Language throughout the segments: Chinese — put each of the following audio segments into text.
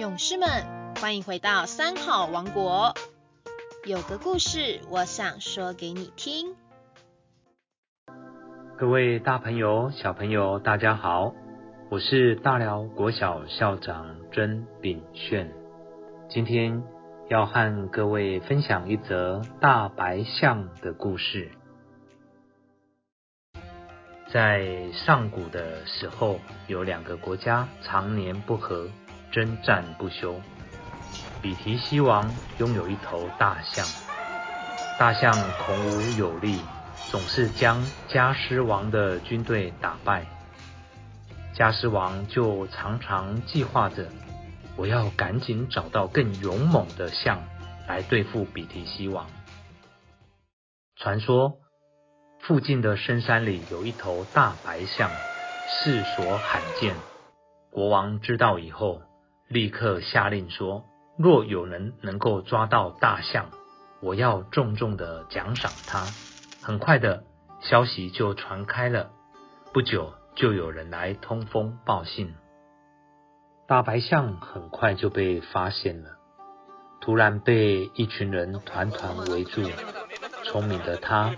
勇士们，欢迎回到三好王国。有个故事，我想说给你听。各位大朋友、小朋友，大家好，我是大寮国小校长甄炳炫。今天要和各位分享一则大白象的故事。在上古的时候，有两个国家常年不和，征战不休。比提西王拥有一头大象，大象孔武有力，总是将加斯王的军队打败。加斯王就常常计划着，我要赶紧找到更勇猛的象来对付比提西王。传说。附近的深山里有一头大白象，世所罕见。国王知道以后，立刻下令说：若有人能够抓到大象，我要重重的奖赏他。很快的消息就传开了，不久就有人来通风报信。大白象很快就被发现了，突然被一群人团团围住。聪明的他。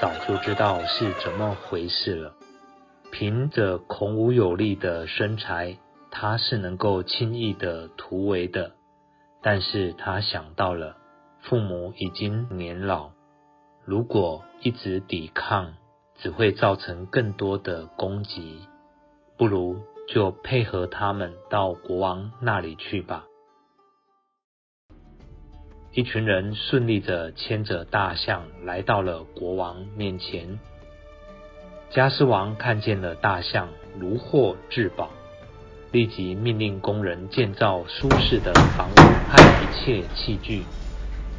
早就知道是怎么回事了。凭着孔武有力的身材，他是能够轻易的突围的。但是他想到了父母已经年老，如果一直抵抗，只会造成更多的攻击，不如就配合他们到国王那里去吧。一群人顺利的牵着大象来到了国王面前。加斯王看见了大象，如获至宝，立即命令工人建造舒适的房屋和一切器具，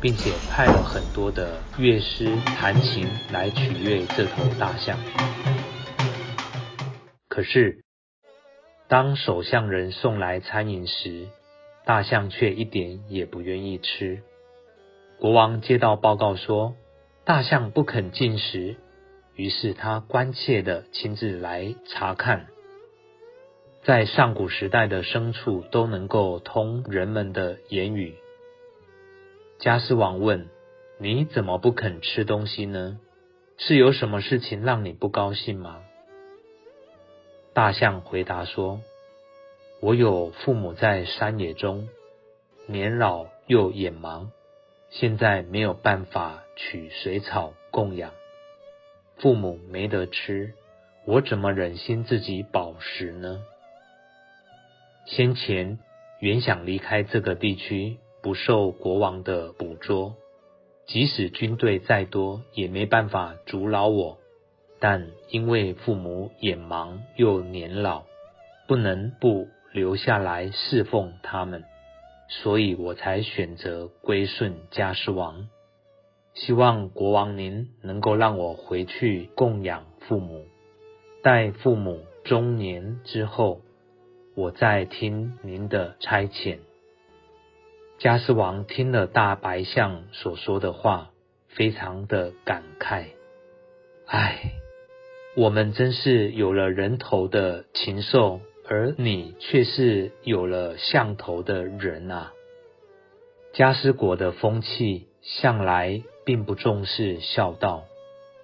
并且派了很多的乐师弹琴来取悦这头大象。可是，当首相人送来餐饮时，大象却一点也不愿意吃。国王接到报告说，大象不肯进食，于是他关切的亲自来查看。在上古时代的牲畜都能够通人们的言语。加斯王问：“你怎么不肯吃东西呢？是有什么事情让你不高兴吗？”大象回答说：“我有父母在山野中，年老又眼盲。”现在没有办法取水草供养，父母没得吃，我怎么忍心自己饱食呢？先前原想离开这个地区，不受国王的捕捉，即使军队再多，也没办法阻挠我。但因为父母眼盲又年老，不能不留下来侍奉他们。所以我才选择归顺加斯王，希望国王您能够让我回去供养父母，待父母中年之后，我在听您的差遣。加斯王听了大白象所说的话，非常的感慨，唉，我们真是有了人头的禽兽。而你却是有了象头的人啊！加斯国的风气向来并不重视孝道，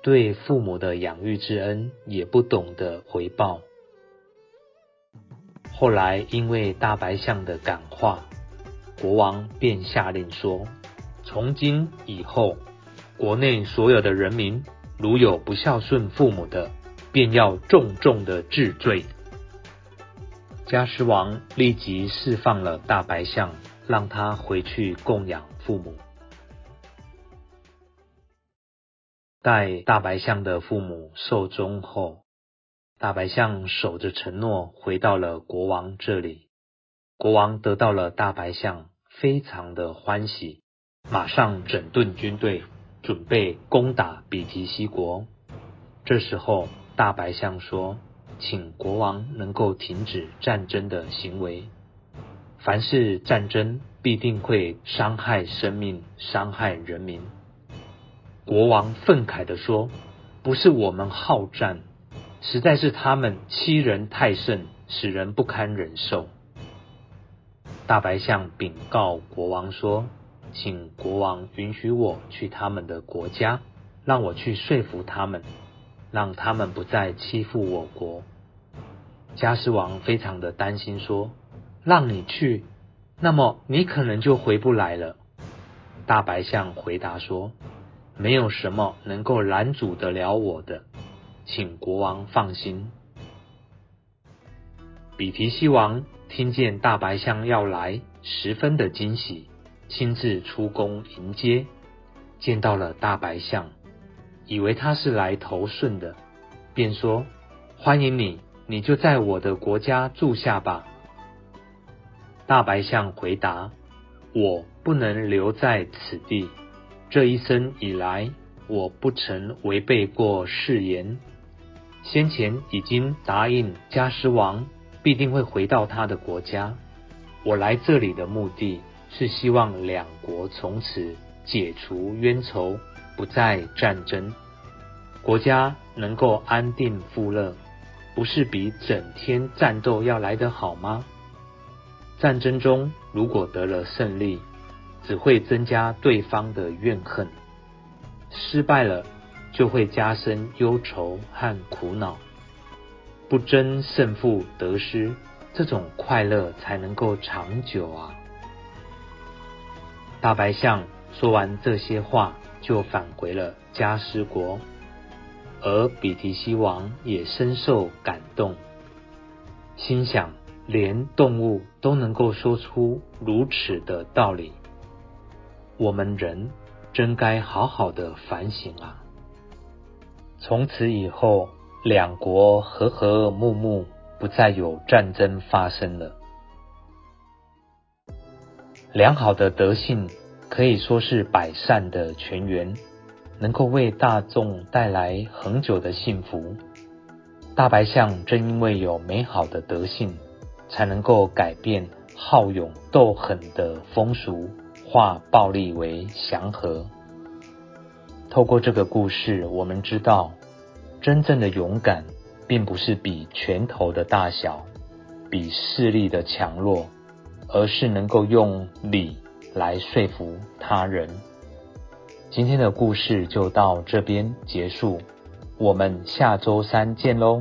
对父母的养育之恩也不懂得回报。后来因为大白象的感化，国王便下令说：从今以后，国内所有的人民如有不孝顺父母的，便要重重的治罪。加斯王立即释放了大白象，让他回去供养父母。待大白象的父母寿终后，大白象守着承诺回到了国王这里。国王得到了大白象，非常的欢喜，马上整顿军队，准备攻打比提西国。这时候，大白象说。请国王能够停止战争的行为。凡是战争，必定会伤害生命、伤害人民。国王愤慨地说：“不是我们好战，实在是他们欺人太甚，使人不堪忍受。”大白象禀告国王说：“请国王允许我去他们的国家，让我去说服他们，让他们不再欺负我国。”加斯王非常的担心，说：“让你去，那么你可能就回不来了。”大白象回答说：“没有什么能够拦阻得了我的，请国王放心。”比提西王听见大白象要来，十分的惊喜，亲自出宫迎接。见到了大白象，以为他是来投顺的，便说：“欢迎你。”你就在我的国家住下吧。大白象回答：“我不能留在此地。这一生以来，我不曾违背过誓言。先前已经答应加斯王，必定会回到他的国家。我来这里的目的是希望两国从此解除冤仇，不再战争，国家能够安定富乐。”不是比整天战斗要来得好吗？战争中如果得了胜利，只会增加对方的怨恨；失败了，就会加深忧愁和苦恼。不争胜负得失，这种快乐才能够长久啊！大白象说完这些话，就返回了加斯国。而比提西王也深受感动，心想：连动物都能够说出如此的道理，我们人真该好好的反省啊！从此以后，两国和和睦睦，不再有战争发生了。良好的德性可以说是百善的泉源。能够为大众带来恒久的幸福。大白象正因为有美好的德性，才能够改变好勇斗狠的风俗，化暴力为祥和。透过这个故事，我们知道，真正的勇敢，并不是比拳头的大小，比势力的强弱，而是能够用理来说服他人。今天的故事就到这边结束，我们下周三见喽。